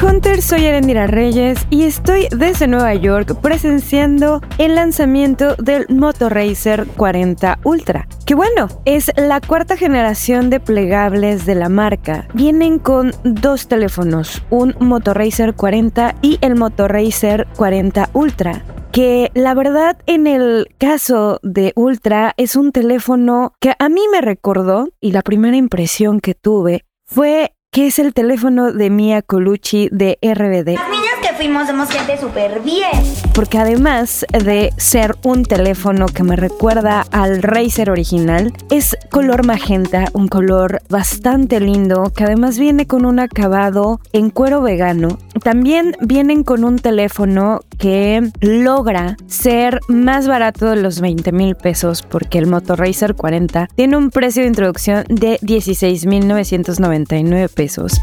Hunters, soy Erendira Reyes y estoy desde Nueva York presenciando el lanzamiento del Moto Racer 40 Ultra. Que bueno, es la cuarta generación de plegables de la marca. Vienen con dos teléfonos, un Moto Racer 40 y el Moto Racer 40 Ultra que la verdad en el caso de Ultra es un teléfono que a mí me recordó y la primera impresión que tuve fue que es el teléfono de Mia Colucci de RBD. Fuimos somos gente súper bien. Porque además de ser un teléfono que me recuerda al Razer original, es color magenta, un color bastante lindo, que además viene con un acabado en cuero vegano. También vienen con un teléfono que logra ser más barato de los 20 mil pesos porque el Moto Racer 40 tiene un precio de introducción de 16.999 pesos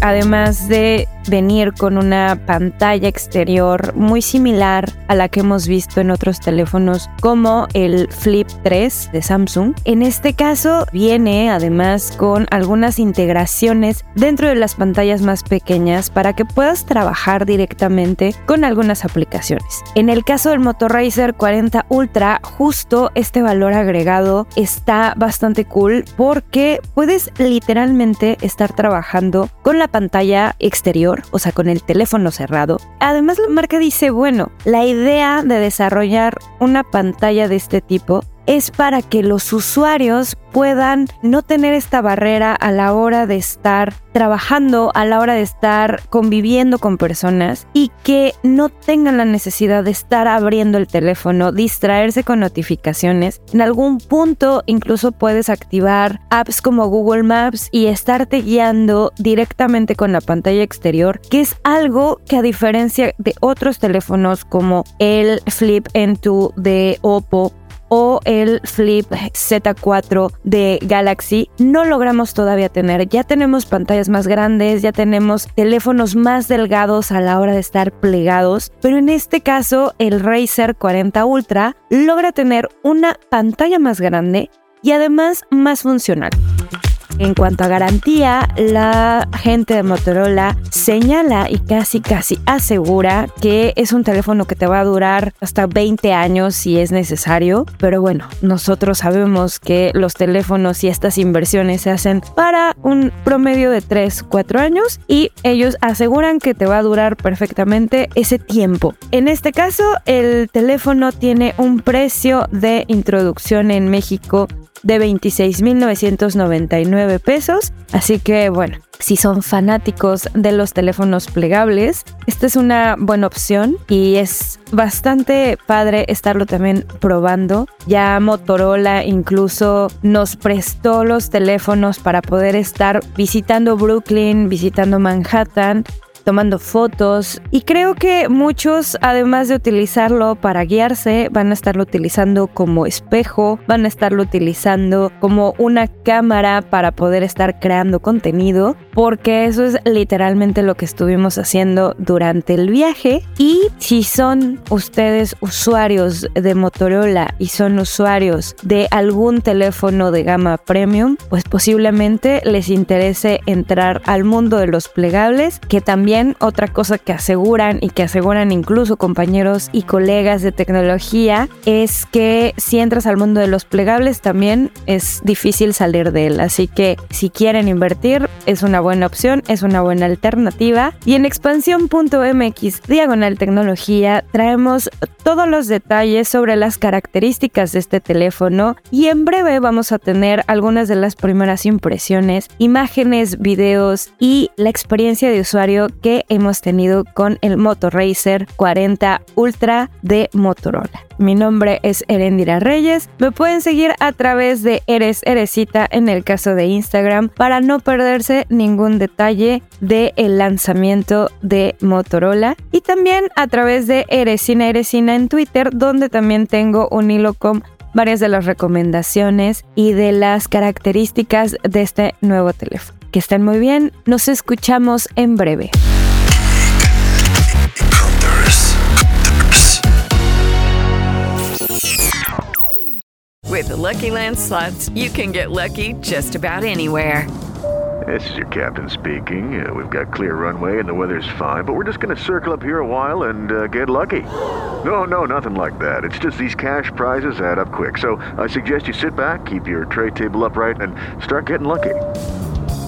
además de venir con una pantalla exterior muy similar a la que hemos visto en otros teléfonos como el Flip 3 de Samsung. En este caso viene además con algunas integraciones dentro de las pantallas más pequeñas para que puedas trabajar directamente con algunas aplicaciones. En el caso del Moto Racer 40 Ultra, justo este valor agregado está bastante cool porque puedes literalmente estar trabajando con la pantalla exterior, o sea, con el teléfono cerrado. Además, la marca dice, bueno, la idea de desarrollar una pantalla de este tipo es para que los usuarios puedan no tener esta barrera a la hora de estar trabajando, a la hora de estar conviviendo con personas y que no tengan la necesidad de estar abriendo el teléfono, distraerse con notificaciones. En algún punto incluso puedes activar apps como Google Maps y estarte guiando directamente con la pantalla exterior, que es algo que a diferencia de otros teléfonos como el Flip N2 de Oppo o el Flip Z4 de Galaxy no logramos todavía tener. Ya tenemos pantallas más grandes, ya tenemos teléfonos más delgados a la hora de estar plegados, pero en este caso el Razer 40 Ultra logra tener una pantalla más grande y además más funcional. En cuanto a garantía, la gente de Motorola señala y casi casi asegura que es un teléfono que te va a durar hasta 20 años si es necesario. Pero bueno, nosotros sabemos que los teléfonos y estas inversiones se hacen para un promedio de 3, 4 años y ellos aseguran que te va a durar perfectamente ese tiempo. En este caso, el teléfono tiene un precio de introducción en México de 26.999 pesos. Así que bueno, si son fanáticos de los teléfonos plegables, esta es una buena opción y es bastante padre estarlo también probando. Ya Motorola incluso nos prestó los teléfonos para poder estar visitando Brooklyn, visitando Manhattan tomando fotos y creo que muchos además de utilizarlo para guiarse van a estarlo utilizando como espejo, van a estarlo utilizando como una cámara para poder estar creando contenido porque eso es literalmente lo que estuvimos haciendo durante el viaje. Y si son ustedes usuarios de Motorola y son usuarios de algún teléfono de gama premium pues posiblemente les interese entrar al mundo de los plegables que también otra cosa que aseguran y que aseguran incluso compañeros y colegas de tecnología es que si entras al mundo de los plegables también es difícil salir de él. Así que si quieren invertir es una buena opción, es una buena alternativa. Y en expansión.mx diagonal tecnología traemos todos los detalles sobre las características de este teléfono y en breve vamos a tener algunas de las primeras impresiones, imágenes, videos y la experiencia de usuario que hemos tenido con el Moto Racer 40 Ultra de Motorola. Mi nombre es Erendira Reyes. Me pueden seguir a través de Eres Eresita en el caso de Instagram para no perderse ningún detalle del lanzamiento de Motorola. Y también a través de Eresina Eresina en Twitter, donde también tengo un hilo con varias de las recomendaciones y de las características de este nuevo teléfono. Que estén muy bien, nos escuchamos en breve. With the Lucky Land slots, you can get lucky just about anywhere. This is your captain speaking. Uh, we've got clear runway and the weather's fine, but we're just going to circle up here a while and uh, get lucky. No, no, nothing like that. It's just these cash prizes add up quick. So I suggest you sit back, keep your tray table upright, and start getting lucky.